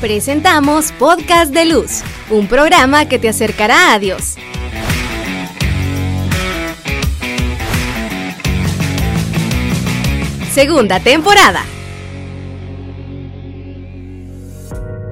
Presentamos Podcast de Luz, un programa que te acercará a Dios. Segunda temporada.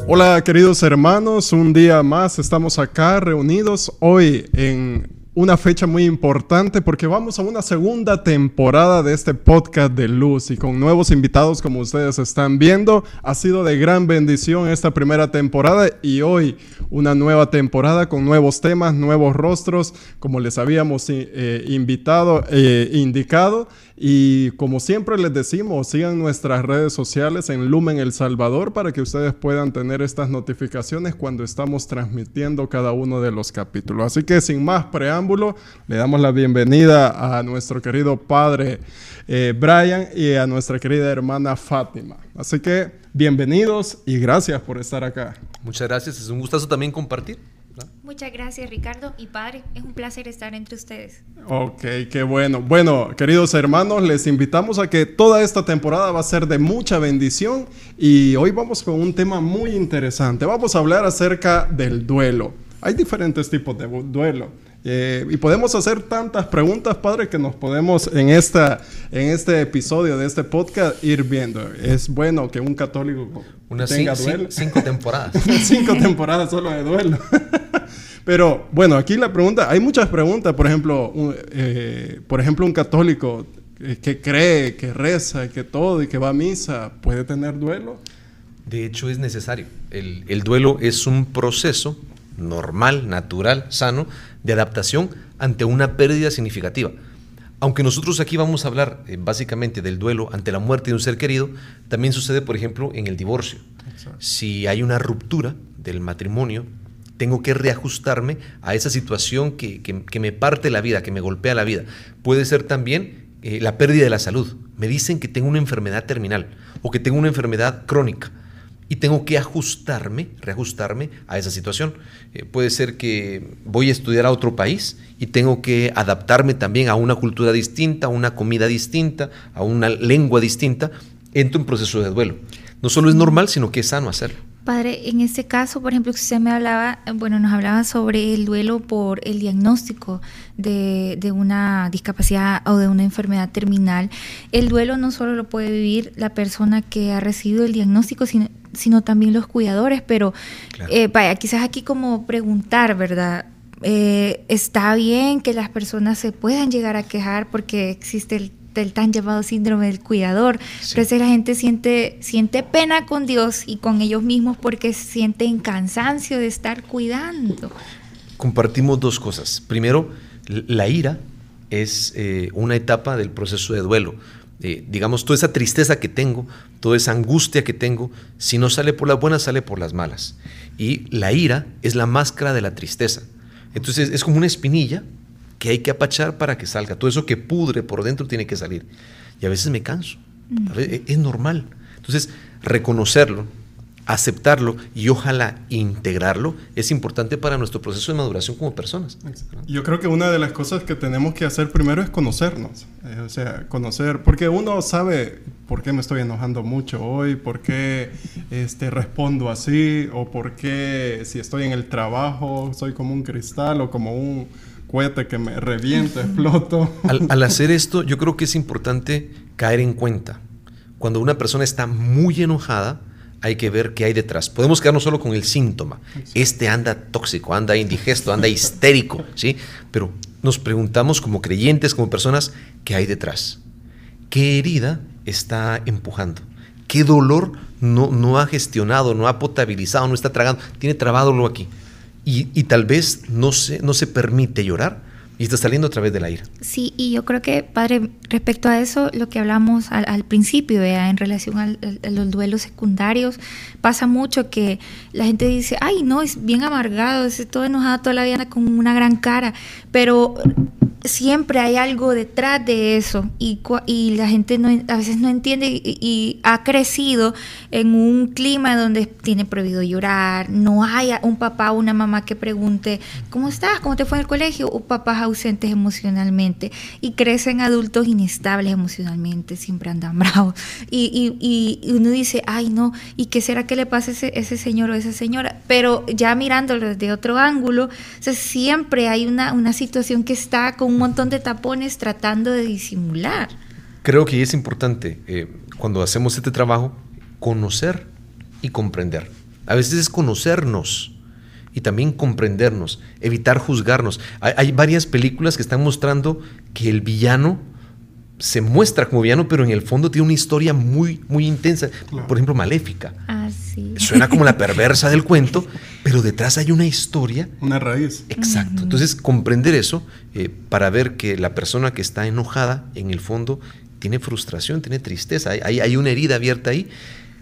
Hola queridos hermanos, un día más estamos acá reunidos hoy en una fecha muy importante porque vamos a una segunda temporada de este podcast de luz y con nuevos invitados como ustedes están viendo. Ha sido de gran bendición esta primera temporada y hoy una nueva temporada con nuevos temas, nuevos rostros, como les habíamos eh, invitado e indicado. Y como siempre les decimos, sigan nuestras redes sociales en Lumen El Salvador para que ustedes puedan tener estas notificaciones cuando estamos transmitiendo cada uno de los capítulos. Así que sin más preámbulo, le damos la bienvenida a nuestro querido padre eh, Brian y a nuestra querida hermana Fátima. Así que bienvenidos y gracias por estar acá. Muchas gracias, es un gustazo también compartir. Muchas gracias Ricardo y padre, es un placer estar entre ustedes. Ok, qué bueno. Bueno, queridos hermanos, les invitamos a que toda esta temporada va a ser de mucha bendición y hoy vamos con un tema muy interesante. Vamos a hablar acerca del duelo. Hay diferentes tipos de duelo. Eh, y podemos hacer tantas preguntas, padre, que nos podemos en, esta, en este episodio de este podcast ir viendo. Es bueno que un católico tenga duelo. Cinco temporadas. cinco temporadas solo de duelo. Pero bueno, aquí la pregunta, hay muchas preguntas, por ejemplo, un, eh, por ejemplo, un católico que cree, que reza, que todo y que va a misa, ¿puede tener duelo? De hecho, es necesario. El, el duelo es un proceso normal, natural, sano, de adaptación ante una pérdida significativa. Aunque nosotros aquí vamos a hablar eh, básicamente del duelo ante la muerte de un ser querido, también sucede, por ejemplo, en el divorcio. Si hay una ruptura del matrimonio, tengo que reajustarme a esa situación que, me parte la vida, que me golpea la vida. Puede ser también eh, la pérdida de la salud. Me dicen que tengo una enfermedad terminal o que tengo una enfermedad crónica y tengo que ajustarme, reajustarme a esa situación. Eh, puede ser que voy a estudiar a otro país y tengo que adaptarme también a una cultura distinta, a una comida distinta, a una lengua distinta. Entro en proceso de duelo. No solo es normal, sino que es sano hacerlo. Padre, en este caso, por ejemplo, usted me hablaba, bueno, nos hablaba sobre el duelo por el diagnóstico de, de, una discapacidad o de una enfermedad terminal. El duelo no solo lo puede vivir la persona que ha recibido el diagnóstico, sino, sino también los cuidadores, pero eh, vaya, quizás aquí como preguntar, ¿verdad? Eh, está bien que las personas se puedan llegar a quejar porque existe el, tan llamado síndrome del cuidador, pero la gente siente, siente pena con Dios y con ellos mismos porque sienten cansancio de estar cuidando. Compartimos dos cosas. Primero, la ira es eh, una etapa del proceso de duelo. Eh, digamos, toda esa tristeza que tengo, toda esa angustia que tengo, si no sale por las buenas, sale por las malas. Y la ira es la máscara de la tristeza. Entonces es como una espinilla que hay que apachar para que salga. Todo eso que pudre por dentro tiene que salir. Y a veces me canso. es normal. Entonces, reconocerlo, aceptarlo y ojalá integrarlo es importante para nuestro proceso de maduración como personas. Yo creo que una de las cosas que tenemos que hacer primero es conocernos, eh, o sea, conocer, porque uno sabe por qué me estoy enojando mucho hoy, por qué este, respondo así, o por qué si estoy en el trabajo soy como un cristal o como un cohete que me revienta, exploto. Al, al hacer esto, yo creo que es importante caer en cuenta. Cuando una persona está muy enojada, hay que ver qué hay detrás. Podemos quedarnos solo con el síntoma. Este anda tóxico, anda indigesto, anda histérico, ¿sí? Pero nos preguntamos como creyentes, como personas, ¿qué hay detrás? ¿Qué herida está empujando? ¿Qué dolor no, no ha gestionado, no ha potabilizado, no está tragando? Tiene trabado lo aquí. Y, y, tal vez no se, no se permite llorar y está saliendo a través del aire. Sí, y yo creo que, padre, respecto a eso, lo que hablamos al, principio, en relación a los duelos secundarios, pasa mucho que la gente dice, ay, no, es bien amargado, es todo enojado toda la vida con una gran cara, pero siempre hay algo detrás de eso y, y la gente no, a veces no entiende y, ha crecido en un clima donde tiene prohibido llorar, no hay un papá o una mamá que pregunte, ¿cómo estás? ¿Cómo te fue en el colegio? O papás ausentes emocionalmente y crecen adultos inestables emocionalmente, siempre andan bravos. Y, y, uno dice, ay no, ¿y qué será que le pasa a ese, ese señor o esa señora? Pero ya mirándolo desde otro ángulo, siempre hay una, una situación que está con un montón de tapones tratando de disimular. Creo que es importante, eh, cuando hacemos este trabajo, conocer y comprender. A veces es conocernos y también comprendernos, evitar juzgarnos. Hay, varias películas que están mostrando que el villano se muestra como villano, pero en el fondo tiene una historia muy, muy intensa. Por ejemplo, Maléfica. Ah, sí. Suena como la perversa del cuento, pero detrás hay una historia. Una raíz. Exacto. Entonces, comprender eso eh, para ver que la persona que está enojada, en el fondo, tiene frustración, tiene tristeza. Hay, hay una herida abierta ahí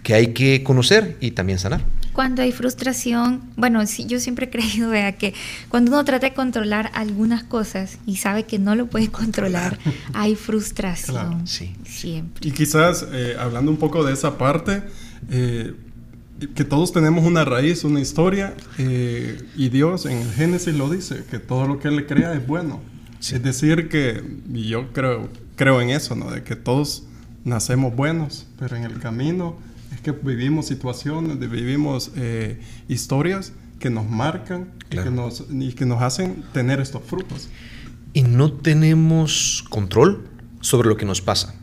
que hay que conocer y también sanar. Cuando hay frustración, bueno, sí, yo siempre he creído vea, que cuando uno trata de controlar algunas cosas y sabe que no lo puede controlar, hay frustración. Sí. Siempre. Y quizás, eh, hablando un poco de esa parte, eh, que todos tenemos una raíz, una historia, eh, y Dios en el Génesis lo dice, que todo lo que Él crea es bueno. Es decir, que, y yo creo, creo en eso, ¿no? De que todos nacemos buenos, pero en el camino es que vivimos situaciones, vivimos eh, historias que nos marcan y, que nos, y que nos hacen tener estos frutos. Y no tenemos control sobre lo que nos pasa.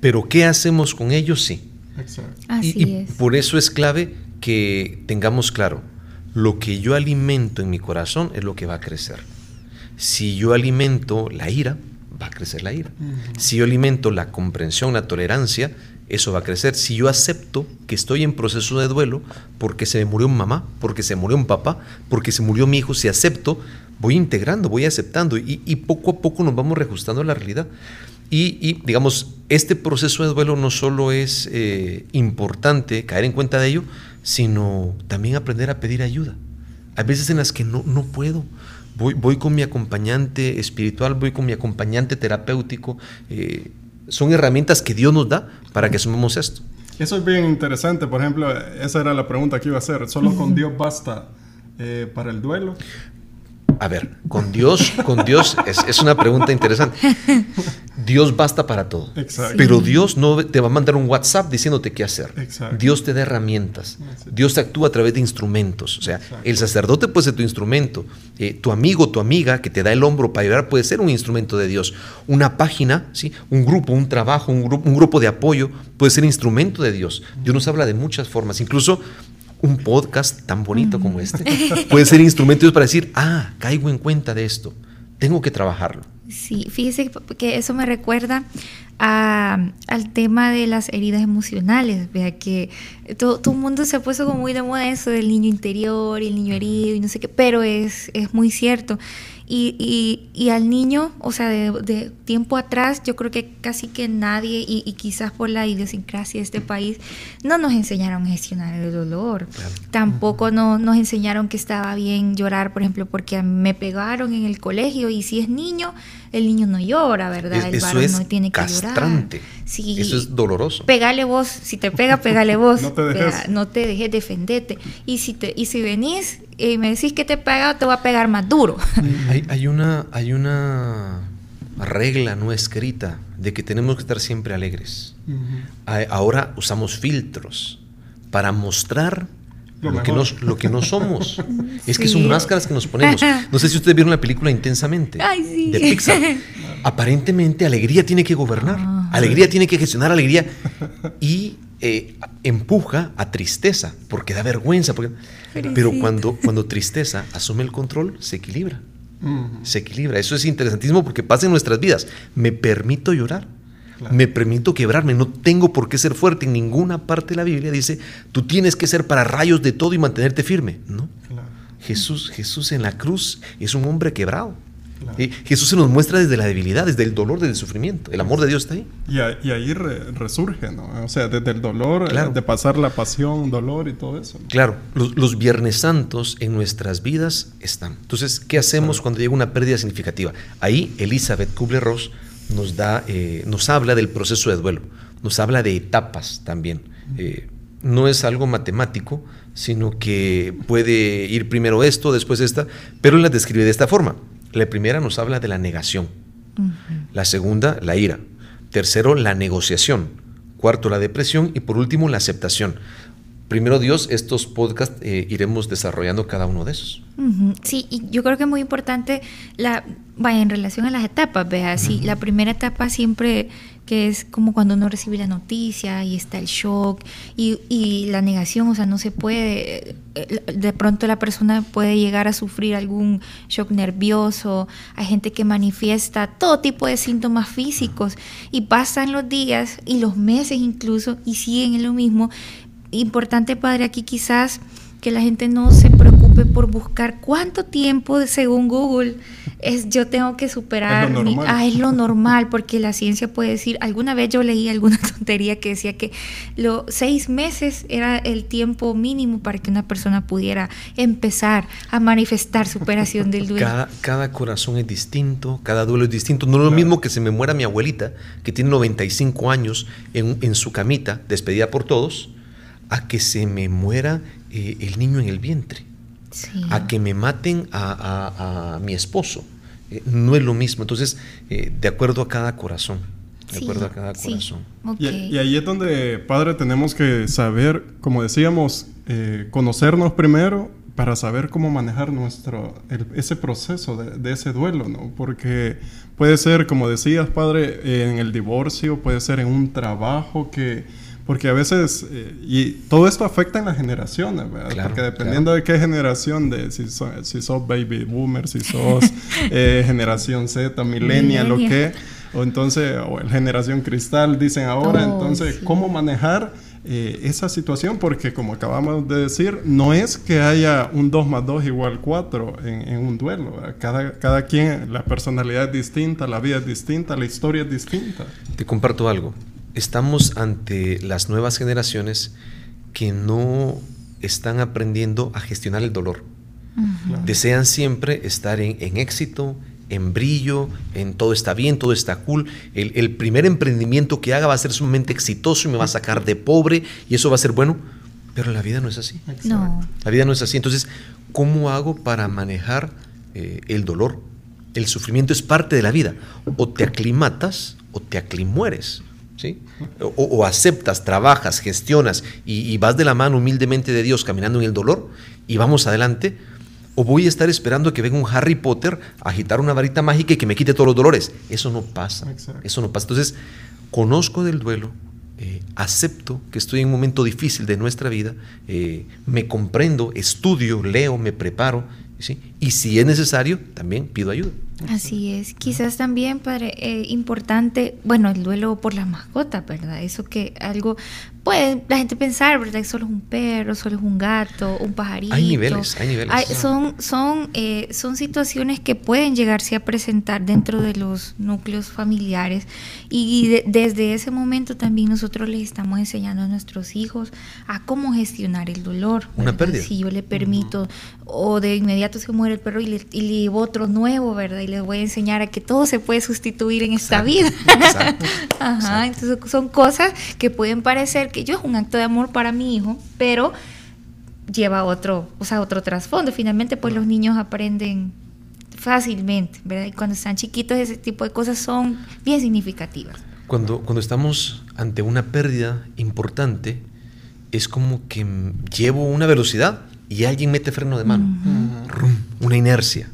Pero ¿qué hacemos con ellos? Sí. Exacto. Así y, es. por eso es clave que tengamos claro, lo que yo alimento en mi corazón es lo que va a crecer. Si yo alimento la ira, va a crecer la ira. Si yo alimento la comprensión, la tolerancia, eso va a crecer. Si yo acepto que estoy en proceso de duelo porque se me murió un mamá, porque se murió un papá, porque se murió mi hijo, si acepto, voy integrando, voy aceptando y, poco a poco nos vamos reajustando a la realidad. Y, digamos, este proceso de duelo no solo es eh, importante caer en cuenta de ello, sino también aprender a pedir ayuda. Hay veces en las que no, no puedo. Voy, voy con mi acompañante espiritual, voy con mi acompañante terapéutico. Eh, son herramientas que Dios nos da para que asumamos esto. Eso es bien interesante. Por ejemplo, esa era la pregunta que iba a hacer. ¿Solo con Dios basta eh, para el duelo? A ver, con Dios, con Dios es, una pregunta interesante. Dios basta para todo. Pero Dios no te va a mandar un WhatsApp diciéndote qué hacer. Dios te da herramientas. Dios te actúa a través de instrumentos. O sea, el sacerdote puede ser tu instrumento. Eh, tu amigo, tu amiga que te da el hombro para ayudar puede ser un instrumento de Dios. Una página, ¿sí? un grupo, un trabajo, un grupo, un grupo de apoyo puede ser instrumento de Dios. Dios nos habla de muchas formas. Incluso un podcast tan bonito como este puede ser instrumento para decir, ah, caigo en cuenta de esto, tengo que trabajarlo. Sí, fíjese que eso me recuerda al tema de las heridas emocionales, vea que todo, el mundo se ha puesto como muy de moda eso del niño interior y el niño herido y no sé qué, pero es, es muy cierto. Y, y, al niño, o sea, de, tiempo atrás, yo creo que casi que nadie, y, quizás por la idiosincrasia de este país, no nos enseñaron a gestionar el dolor. Tampoco no, nos enseñaron que estaba bien llorar, por ejemplo, porque me pegaron en el colegio y si es niño, el niño no llora, ¿verdad? el varón no tiene que castrante. llorar. eso es doloroso. Pégale vos, si te pega, pégale vos. no te dejes. no te dejes defendete. Y si, te, y si venís y me decís que te pega, te va a pegar más duro. Hay, una, hay una regla no escrita de que tenemos que estar siempre alegres. Ahora usamos filtros para mostrar lo, que, no, lo que no somos. Es que son máscaras que nos ponemos. No sé si ustedes vieron la película Intensamente de Pixar. Aparentemente alegría tiene que gobernar, alegría tiene que gestionar alegría y eh, empuja a tristeza porque da vergüenza. Pero cuando, cuando tristeza asume el control, se equilibra. Se equilibra. Eso es interesantísimo porque pasa en nuestras vidas. Me permito llorar. Me permito quebrarme. No tengo por qué ser fuerte. En ninguna parte de la Biblia dice, tú tienes que ser para rayos de todo y mantenerte firme. No. Jesús, Jesús en la cruz es un hombre quebrado. Jesús se nos muestra desde la debilidad, desde el dolor, desde el sufrimiento. El amor de Dios está ahí. Y, ahí resurge, ¿no? O sea, desde el dolor, eh, de pasar la pasión, dolor y todo eso. Claro, los, Viernes Santos en nuestras vidas están. Entonces, ¿qué hacemos cuando llega una pérdida significativa? Ahí Elizabeth Kubler-Ross nos, da, eh, nos habla del proceso de duelo, nos habla de etapas también. Eh, no es algo matemático, sino que puede ir primero esto, después esta, pero él la describe de esta forma. La primera nos habla de la negación. La segunda, la ira. Tercero, la negociación. Cuarto, la depresión. Y por último, la aceptación. Primero Dios, estos podcasts eh, iremos desarrollando cada uno de esos. Sí, y yo creo que es muy importante, la, vaya, en relación a las etapas, vea, sí, la primera etapa siempre que es como cuando uno recibe la noticia y está el shock y, y, la negación, o sea, no se puede, eh, de pronto la persona puede llegar a sufrir algún shock nervioso, hay gente que manifiesta todo tipo de síntomas físicos y pasan los días y los meses incluso y siguen en lo mismo. Importante, padre, aquí quizás que la gente no se preocupe por buscar cuánto tiempo, según Google, es yo tengo que superar. Es lo, ah, es lo normal, porque la ciencia puede decir, alguna vez yo leí alguna tontería que decía que los seis meses era el tiempo mínimo para que una persona pudiera empezar a manifestar superación del duelo. Cada, cada corazón es distinto, cada duelo es distinto. No es lo mismo que se me muera mi abuelita, que tiene 95 años en, en su camita, despedida por todos, a que se me muera eh, el niño en el vientre, a que me maten a, mi esposo. Eh, no es lo mismo. Entonces, eh, de acuerdo a cada corazón. De acuerdo a cada corazón. Y, ahí es donde, padre, tenemos que saber, como decíamos, conocernos primero para saber cómo manejar nuestro ese proceso de, de, ese duelo, ¿no? Porque puede ser, como decías, padre, en el divorcio, puede ser en un trabajo que porque a veces, eh, y todo esto afecta en las generaciones, ¿verdad? Porque dependiendo de qué generación, de si, si sos baby boomer, si sos eh, generación Z, millennial o qué, o entonces, o generación cristal, dicen ahora, oh, entonces, ¿cómo manejar eh, esa situación? Porque como acabamos de decir, no es que haya un 2 más 2 igual 4 en, en un duelo. Cada, cada quien, la personalidad es distinta, la vida es distinta, la historia es distinta. Te comparto algo estamos ante las nuevas generaciones que no están aprendiendo a gestionar el dolor. Desean siempre estar en, éxito, en brillo, en todo está bien, todo está cool. El, primer emprendimiento que haga va a ser sumamente exitoso y me va a sacar de pobre y eso va a ser bueno. Pero la vida no es así. No. La vida no es así. Entonces, ¿cómo hago para manejar eh, el dolor? El sufrimiento es parte de la vida. O te aclimatas o te aclimueres. ¿Sí? O, aceptas, trabajas, gestionas y, vas de la mano humildemente de Dios caminando en el dolor y vamos adelante, o voy a estar esperando que venga un Harry Potter a agitar una varita mágica y que me quite todos los dolores. Eso no pasa. Eso no pasa. Entonces, conozco del duelo, eh, acepto que estoy en un momento difícil de nuestra vida, eh, me comprendo, estudio, leo, me preparo, y si es necesario, también pido ayuda. Así es. Quizás también, padre, eh, importante, bueno, el duelo por la mascota, ¿verdad? Eso que algo puede la gente pensar, ¿verdad? Que solo es un perro, solo es un gato, un pajarito. Hay niveles, hay niveles. son, son, eh, son situaciones que pueden llegarse a presentar dentro de los núcleos familiares y desde ese momento también nosotros les estamos enseñando a nuestros hijos a cómo gestionar el dolor. Una pérdida. Si yo le permito, o de inmediato se muere el perro y le, y le llevo otro nuevo, ¿verdad? Y les voy a enseñar a que todo se puede sustituir en esta vida. Exacto, Ajá, entonces son cosas que pueden parecer que yo es un acto de amor para mi hijo, pero lleva otro, o sea, otro trasfondo. Finalmente, pues los niños aprenden fácilmente, ¿verdad? Y cuando están chiquitos ese tipo de cosas son bien significativas. Cuando, cuando estamos ante una pérdida importante, es como que llevo una velocidad y alguien mete freno de mano. una inercia.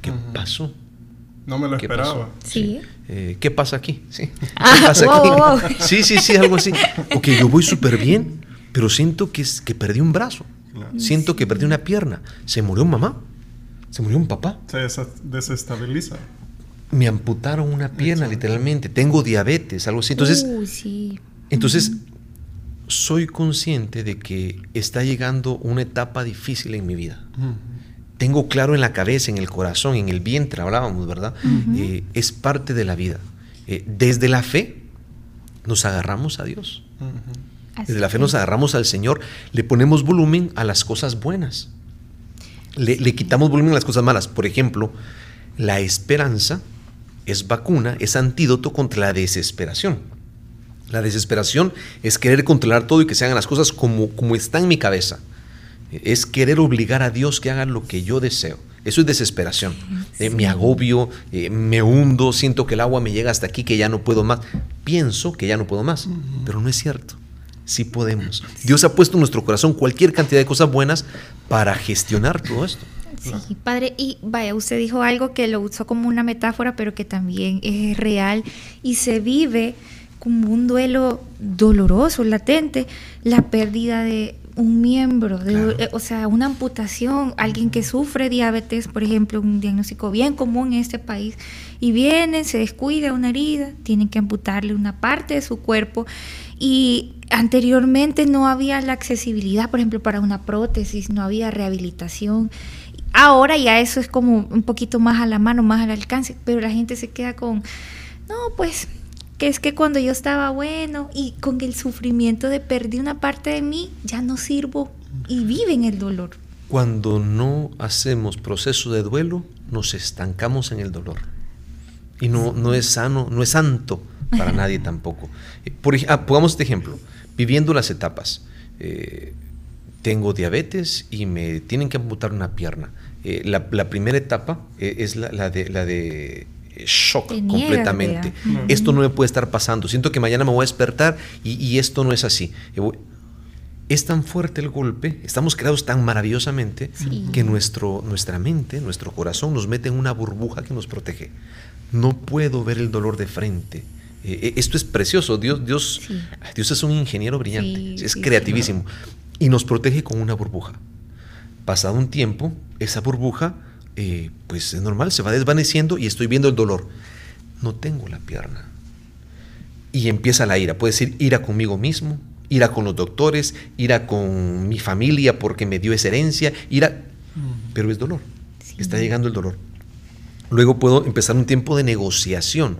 ¿Qué pasó? No me lo esperaba. Sí. Eh, ¿Qué pasa aquí? ¿Sí? Ah, ¿Qué pasa aquí? Sí, sí, sí, algo así. Ok, yo voy súper bien, pero siento que, que perdí un brazo. Siento que perdí una pierna. Se murió mamá. Se murió un papá. Se desestabiliza. Me amputaron una pierna, literalmente. Tengo diabetes, algo así. Entonces, sí. entonces soy consciente de que está llegando una etapa difícil en mi vida. Tengo claro en la cabeza, en el corazón, en el vientre, hablábamos, ¿verdad? Eh, es parte de la vida. Eh, desde la fe nos agarramos a Dios. Desde la fe nos agarramos al Señor, le ponemos volumen a las cosas buenas. Le, le, quitamos volumen a las cosas malas. Por ejemplo, la esperanza es vacuna, es antídoto contra la desesperación. La desesperación es querer controlar todo y que se hagan las cosas como, como está en mi cabeza es querer obligar a Dios que haga lo que yo deseo. Eso es desesperación. Eh, me agobio, eh, me hundo, siento que el agua me llega hasta aquí, que ya no puedo más. Pienso que ya no puedo más, pero no es cierto. Sí podemos. Dios ha puesto en nuestro corazón cualquier cantidad de cosas buenas para gestionar todo esto. Sí, padre, y vaya, usted dijo algo que lo usó como una metáfora, pero que también es real y se vive como un duelo doloroso, latente, la pérdida de un miembro, de, eh, o sea, una amputación, alguien que sufre diabetes, por ejemplo, un diagnóstico bien común en este país, y viene, se descuida una herida, tienen que amputarle una parte de su cuerpo y anteriormente no había la accesibilidad, por ejemplo, para una prótesis, no había rehabilitación. Ahora ya eso es como un poquito más a la mano, más al alcance, pero la gente se queda con, no, pues que es que cuando yo estaba bueno y con el sufrimiento de perdí una parte de mí, ya no sirvo y vive en el dolor. Cuando no hacemos proceso de duelo, nos estancamos en el dolor. Y no, no es sano, no es santo para nadie tampoco. Eh, por, ah, pongamos este ejemplo, viviendo las etapas. Eh, tengo diabetes y me tienen que amputar una pierna. Eh, la, primera etapa es la, de, la de shock completamente. Esto no me puede estar pasando. Siento que mañana me voy a despertar y, esto no es así. Es tan fuerte el golpe, estamos creados tan maravillosamente que nuestro, nuestra mente, nuestro corazón nos mete en una burbuja que nos protege. No puedo ver el dolor de frente. Eh, eh, esto es precioso. Dios, Dios, Dios es un ingeniero brillante, es creativísimo y nos protege con una burbuja. Pasado un tiempo, esa burbuja eh, pues es normal, se va desvaneciendo y estoy viendo el dolor. No tengo la pierna. Y empieza la ira. Puede ser ira conmigo mismo, ira con los doctores, ira con mi familia porque me dio esa herencia, ira, pero es dolor. Está llegando el dolor. Luego puedo empezar un tiempo de negociación.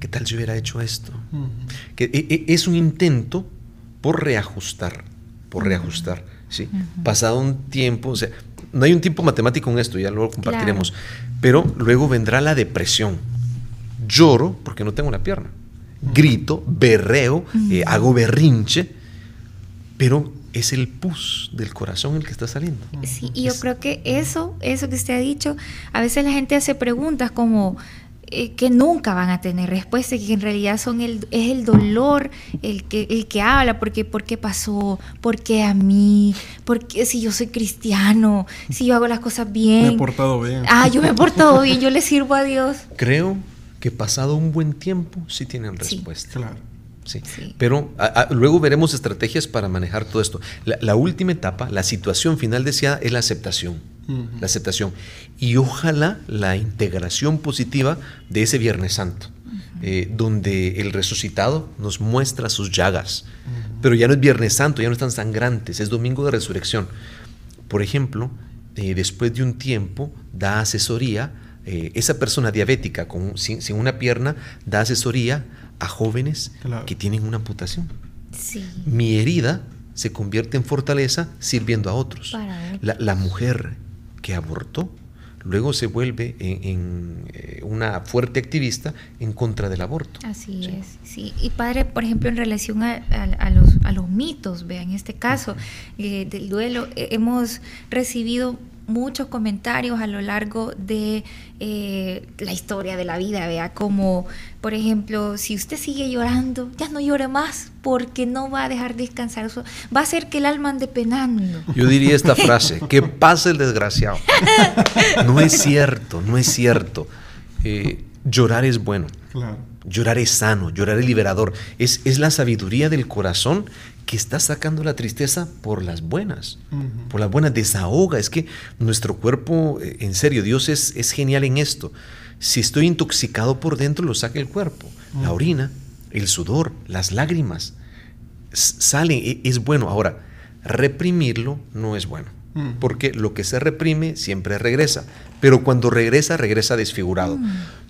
¿Qué tal si hubiera hecho esto? que e, e, es un intento por reajustar, por reajustar. ¿sí? Pasado un tiempo, o sea, no hay un tiempo matemático en esto, ya luego compartiremos, pero luego vendrá la depresión. Lloro porque no tengo la pierna. Grito, berreo, eh, hago berrinche, pero es el pus del corazón el que está saliendo. Sí, y yo creo que eso, eso que usted ha dicho, a veces la gente hace preguntas como, eh, que nunca van a tener respuesta, que en realidad son el, es el dolor el que, el que habla, porque por qué pasó, por qué a mí, porque si yo soy cristiano, si yo hago las cosas bien. Me he portado bien. Ah, yo me he portado bien, yo le sirvo a Dios. Creo que pasado un buen tiempo sí tienen respuesta. Claro. Sí. Pero luego veremos estrategias para manejar todo esto. La, última etapa, la situación final deseada, es la aceptación. La aceptación. Y ojalá la integración positiva de ese Viernes Santo, eh, donde el resucitado nos muestra sus llagas. Pero ya no es Viernes Santo, ya no están sangrantes, es Domingo de Resurrección. Por ejemplo, eh, después de un tiempo da asesoría, eh, esa persona diabética con, sin, una pierna da asesoría a jóvenes que tienen una amputación. Mi herida se convierte en fortaleza sirviendo a otros. La, mujer que abortó luego se vuelve en, eh, una fuerte activista en contra del aborto. Así es, sí. Y padre, por ejemplo, en relación a, los, a los, mitos, vean, en este caso eh, del duelo, hemos recibido muchos comentarios a lo largo de eh, la historia de la vida, vea, como por ejemplo, si usted sigue llorando, ya no llore más porque no va a dejar descansar, va a hacer que el alma ande penando. Yo diría esta frase, que pase el desgraciado. No es cierto, no es cierto. Eh, llorar es bueno. Llorar es sano, llorar es liberador. Es, es la sabiduría del corazón que está sacando la tristeza por las buenas, por las buenas, desahoga. Es que nuestro cuerpo, eh, en serio, Dios es, es genial en esto. Si estoy intoxicado por dentro, lo saca el cuerpo. La orina, el sudor, las lágrimas, salen, e, es bueno. Ahora, reprimirlo no es bueno. Mm. Porque lo que se reprime siempre regresa. Pero cuando regresa, regresa desfigurado.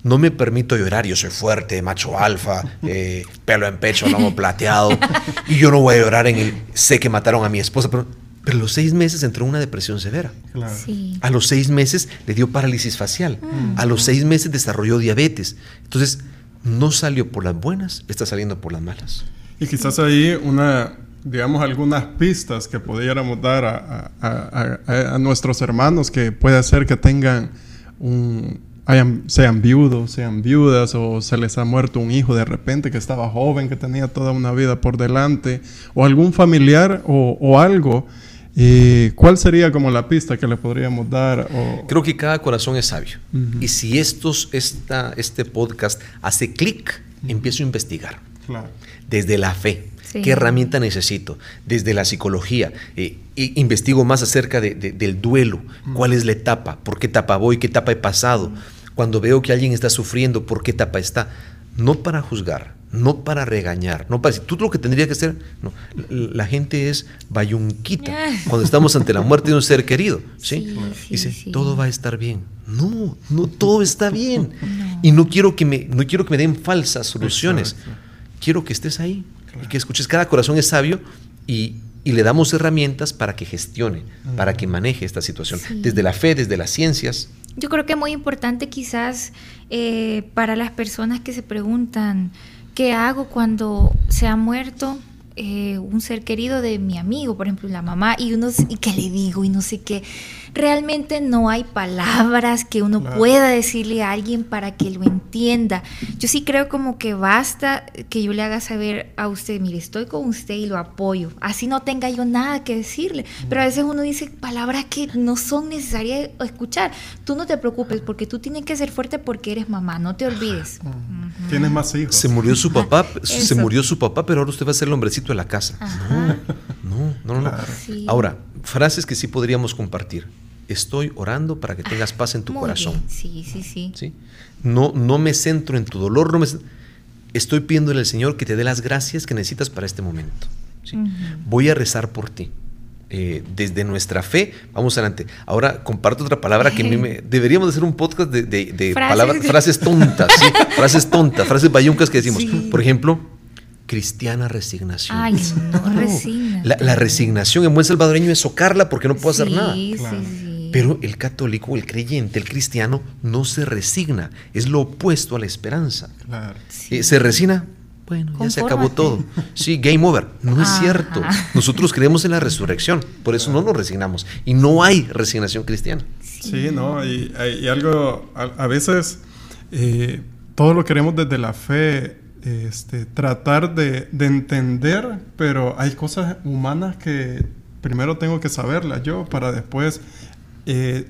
No me permito llorar, yo soy fuerte, macho alfa, eh, pelo en pecho, lomo plateado. y yo no voy a llorar en el. Sé que mataron a mi esposa, pero, pero a los seis meses entró en una depresión severa. Claro. Sí. A los seis meses le dio parálisis facial. A los seis meses desarrolló diabetes. Entonces, no salió por las buenas, está saliendo por las malas. Y quizás ahí una, digamos, algunas pistas que pudiéramos dar a, a- a- a- nuestros hermanos que puede ser que tengan un, hayan- sean viudos, sean viudas o se les ha muerto un hijo de repente que estaba joven, que tenía toda una vida por delante, o algún familiar o, o algo. eh, ¿Cuál sería como la pista que le podríamos dar? O, Creo que cada corazón es sabio. Ujú. Y si estos, esta, este podcast hace clic, empiezo a investigar. Claro. Desde la fe. Sí. ¿Qué herramienta necesito? Desde la psicología. eh, i- investigo más acerca de- de- del duelo. ¿Cuál es la etapa? ¿Por qué etapa voy? ¿Qué etapa he pasado? Cuando veo que alguien está sufriendo, ¿por qué etapa está? No para juzgar, no para regañar, no para decir, tú lo que tendrías que hacer. No, la, la gente es bayunquita cuando estamos ante la muerte de un ser querido. ¿sí? Dice, sí. todo va a estar bien. No, no todo está bien. Y no quiero que me, no quiero que me den falsas soluciones. Quiero que estés ahí y que escuches. Cada corazón es sabio y, y le damos herramientas para que gestione, para que maneje esta situación. Sí. Desde la fe, desde las ciencias. Yo creo que es muy importante quizás eh, para las personas que se preguntan, ¿qué hago cuando se ha muerto eh, un ser querido de mi amigo, por ejemplo, la mamá, y uno, y qué le digo y no sé qué? Realmente no hay palabras que uno Claro. pueda decirle a alguien para que lo entienda. Yo sí creo como que basta que yo le haga saber a usted, mire, estoy con usted y lo apoyo. Así no tenga yo nada que decirle. Pero a veces uno dice palabras que no son necesarias escuchar. Tú no te preocupes porque tú tienes que ser fuerte porque eres mamá, no te olvides. Tienes más hijos. Se murió su papá, se Eso. murió su papá, pero ahora usted va a ser el hombrecito de la casa. Ajá. No, no, no, no. Claro. Sí. Ahora, frases que sí podríamos compartir. Estoy orando para que tengas paz en tu corazón. bien. Sí, sí, sí. ¿sí? No, no me centro en tu dolor, no me estoy pidiéndole al Señor que te dé las gracias que necesitas para este momento. ¿sí? Voy a rezar por ti. Eh, desde nuestra fe, vamos adelante. Ahora comparto otra palabra que a mí me... Deberíamos hacer un podcast de, de- de Frases. palabras- frases tontas, ¿sí? frases tontas, frases bayuncas que decimos. Sí. Por ejemplo, cristiana resignación. Ay, no, resigna. La, la resignación en buen salvadoreño es socarla porque no puedo hacer nada. sí, Claro. sí. Pero el católico, el creyente, el cristiano no se resigna, es lo opuesto a la esperanza. Claro. Sí. Eh, ¿Se resigna? Bueno, ya se acabó todo. Sí, game over. No es Ajá. cierto. Nosotros creemos en la resurrección, por eso no nos resignamos. Y no hay resignación cristiana. Sí, ¿no? Y, y algo, a, a veces eh, todo lo queremos desde la fe, este, tratar de, de entender, pero hay cosas humanas que primero tengo que saberlas yo para después... eh,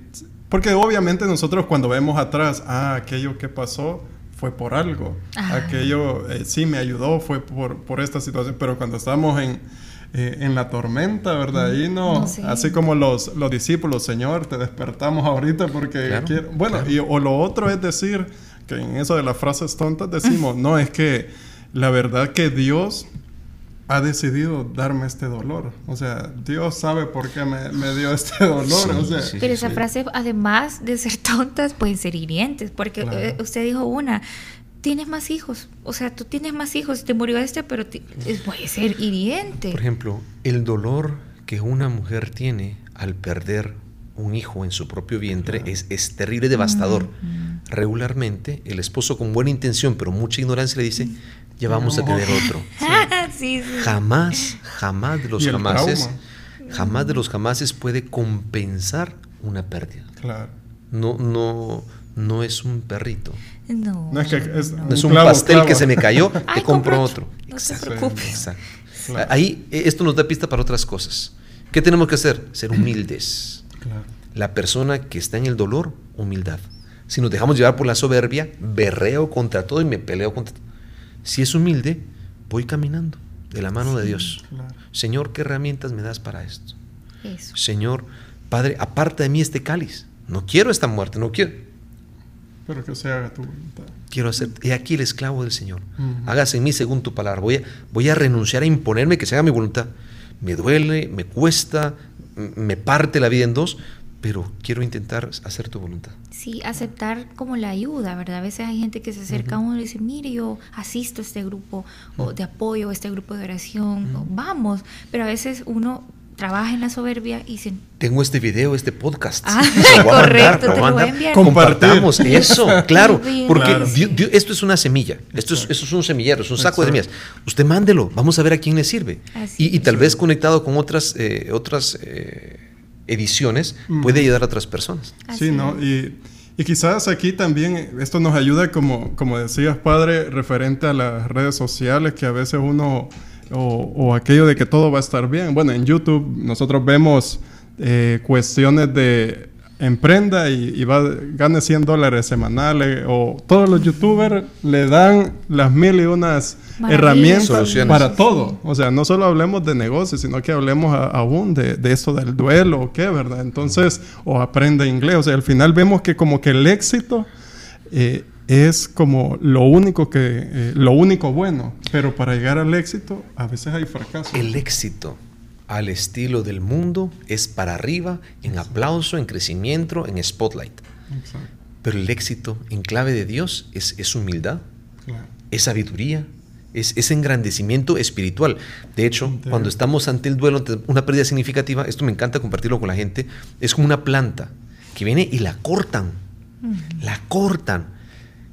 porque obviamente nosotros cuando vemos atrás, ah, aquello que pasó fue por algo, Ajá. aquello eh, sí me ayudó, fue por, por esta situación, pero cuando estamos en, eh, en la tormenta, ¿verdad? Ahí no, No sé. así como los, los discípulos, Señor, te despertamos ahorita porque Claro, quiero... Bueno, claro. y, o lo otro es decir, que en eso de las frases tontas decimos, no, es que la verdad que Dios ha decidido darme este dolor. O sea, Dios sabe por qué me, me dio este dolor. Sí, o sea, sí. Pero esas frases, además de ser tontas, pueden ser hirientes, porque Claro. eh, usted dijo una, tienes más hijos, o sea, tú tienes más hijos, te murió este, pero eh, puede ser hiriente. Por ejemplo, el dolor que una mujer tiene al perder un hijo en su propio vientre es, es terrible, devastador. Regularmente, el esposo con buena intención, pero mucha ignorancia le dice, ya vamos a No. tener otro. sí, sí. Jamás, jamás de los jamases, trauma. jamás de los jamases puede compensar una pérdida. claro. No, no, no es un perrito. No. No es que es, No es un un clavo, pastel clavo. que se me cayó, te Ay, compro otro. otro. No te Exacto. preocupes. Exacto. Claro. Ahí eh, esto nos da pista para otras cosas. ¿Qué tenemos que hacer? Ser humildes. Claro. La persona que está en el dolor, humildad. Si nos dejamos llevar por la soberbia, berreo contra todo y me peleo contra todo. Si es humilde, voy caminando de la mano de Dios. Claro. Señor, ¿qué herramientas me das para esto? Eso. Señor, Padre, aparta de mí este cáliz. No quiero esta muerte, no quiero. Pero que se haga tu voluntad. Quiero hacer, he aquí el esclavo del Señor. Hágase en mí según tu palabra. Voy a, voy a renunciar a imponerme que se haga mi voluntad. Me duele, me cuesta, me parte la vida en dos, pero quiero intentar hacer tu voluntad. Sí, aceptar como la ayuda, ¿verdad? A veces hay gente que se acerca a uno y dice, mire, yo asisto a este grupo o de apoyo, a este grupo de oración, o vamos, pero a veces uno trabaja en la soberbia y dice... Tengo este video, este podcast. Ah, correcto, te lo voy a enviar. Compartamos eso, claro, porque esto es una semilla, esto es, es un semillero, es un saco de semillas. Usted mándelo, vamos a ver a quién le sirve. y, tal vez conectado con otras, eh, otras eh, ediciones puede ayudar a otras personas. sí, ¿no? Y, y, quizás aquí también esto nos ayuda, como, como decías, padre, referente a las redes sociales, que a veces uno, o, o aquello de que todo va a estar bien. Bueno, en YouTube nosotros vemos eh, cuestiones de emprenda y, va, gane 100 dólares semanales o todos los youtubers le dan las mil y unas herramientas para todo. O sea, no solo hablemos de negocios, sino que hablemos aún de, de esto del duelo o qué, ¿verdad? Entonces, o aprende inglés. O sea, al final vemos que como que el éxito eh, es como lo único que, eh, lo único bueno. Pero para llegar al éxito, a veces hay fracaso. El éxito al estilo del mundo es para arriba, en aplauso, en crecimiento, en spotlight. Pero el éxito en clave de Dios es, es humildad, es sabiduría, es, engrandecimiento espiritual. De hecho, cuando estamos ante el duelo, ante una pérdida significativa, esto me encanta compartirlo con la gente, es como una planta que viene y la cortan, la cortan.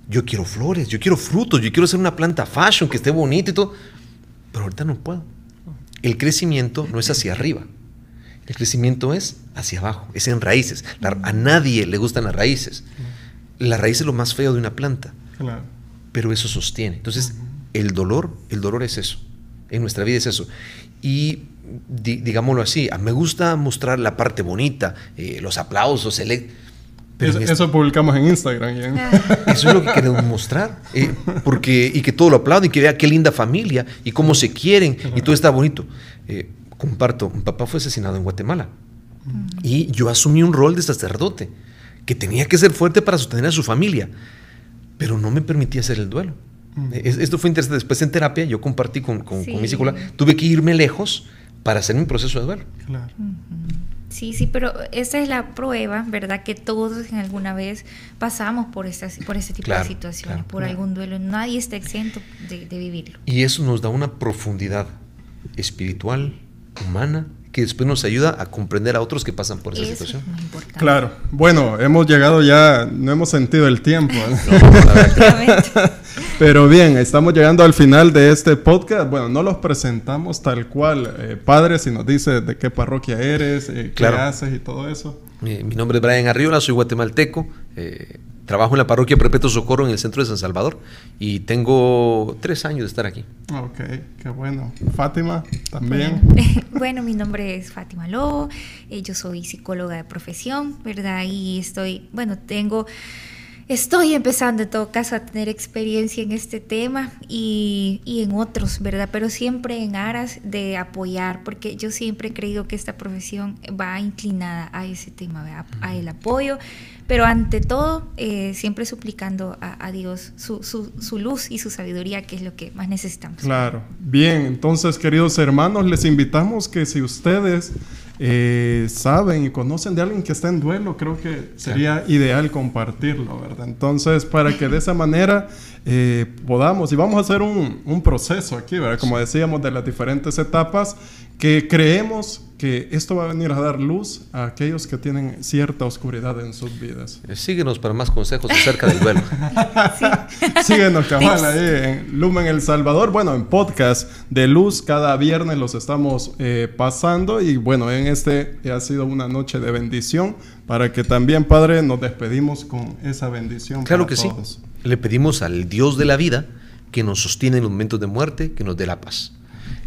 Yo quiero flores, yo quiero frutos, yo quiero ser una planta fashion que esté bonita y todo, pero ahorita no puedo. El crecimiento no es hacia arriba, el crecimiento es hacia abajo, es en raíces. a nadie le gustan las raíces. La raíz es lo más feo de una planta, pero eso sostiene. Entonces, el dolor, el dolor es eso. En nuestra vida es eso. Y digámoslo así, me gusta mostrar la parte bonita, eh, los aplausos, el... Pero eso, publicamos en Instagram. Eso es lo que queremos mostrar. Eh, porque, y que todo lo aplauden, y que vea qué linda familia, y cómo se quieren, y todo está bonito. Eh, comparto, mi papá fue asesinado en Guatemala. Y yo asumí un rol de sacerdote, que tenía que ser fuerte para sostener a su familia, pero no me permitía hacer el duelo. Esto fue interesante. Después en terapia yo compartí con, mi psicóloga. Tuve que irme lejos para hacer mi proceso de duelo. Claro. Sí, sí, pero esa es la prueba, ¿verdad? Que todos en alguna vez pasamos por, estas, por este tipo de situaciones, por algún duelo. Nadie está exento de, de vivirlo. Y eso nos da una profundidad espiritual, humana, que después nos ayuda a comprender a otros que pasan por esa situación. claro. Bueno, hemos llegado ya, no hemos sentido el tiempo. Pero bien, estamos llegando al final de este podcast. Bueno, no los presentamos tal cual, eh, padre, si nos dice de qué parroquia eres, eh, qué haces y todo eso. Mi, nombre es Brian Arriola, soy guatemalteco. Eh, trabajo en la parroquia Perpetuo Socorro en el centro de San Salvador y tengo tres años de estar aquí. Ok, qué bueno. Fátima, también. Bueno, mi nombre es Fátima Lobo, yo soy psicóloga de profesión, ¿verdad? Y estoy, bueno, tengo estoy empezando en todo caso a tener experiencia en este tema y, en otros, ¿verdad? Pero siempre en aras de apoyar, porque yo siempre he creído que esta profesión va inclinada a ese tema, a, el apoyo, pero ante todo eh, siempre suplicando a, Dios su, su, luz y su sabiduría, que es lo que más necesitamos. Claro. Bien, entonces queridos hermanos, les invitamos que si ustedes eh, saben y conocen de alguien que está en duelo, creo que sería ideal compartirlo, ¿verdad? Entonces, para que de esa manera eh, podamos, y vamos a hacer un, un proceso aquí, ¿verdad? Como decíamos, de las diferentes etapas, que creemos que esto va a venir a dar luz a aquellos que tienen cierta oscuridad en sus vidas. Eh, síguenos para más consejos acerca del duelo. Síguenos, cabal, ahí en Lumen El Salvador. Bueno, en podcast de luz, cada viernes los estamos eh, pasando. Y bueno, en este ha sido una noche de bendición para que también, Padre, nos despedimos con esa bendición. Claro que sí. Le pedimos al Dios de la vida que nos sostiene en los momentos de muerte, que nos dé la paz.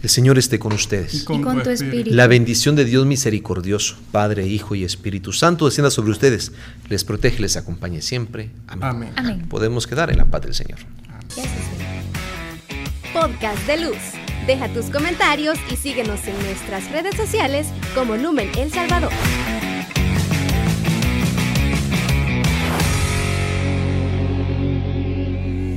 El Señor esté con ustedes. Y con, tu espíritu. La bendición de Dios misericordioso, Padre, Hijo y Espíritu Santo, descienda sobre ustedes, les protege, les acompañe siempre. Amén. Amén. Podemos quedar en la paz del Señor. Podcast de Luz. Deja tus comentarios y síguenos en nuestras redes sociales como Lumen El Salvador.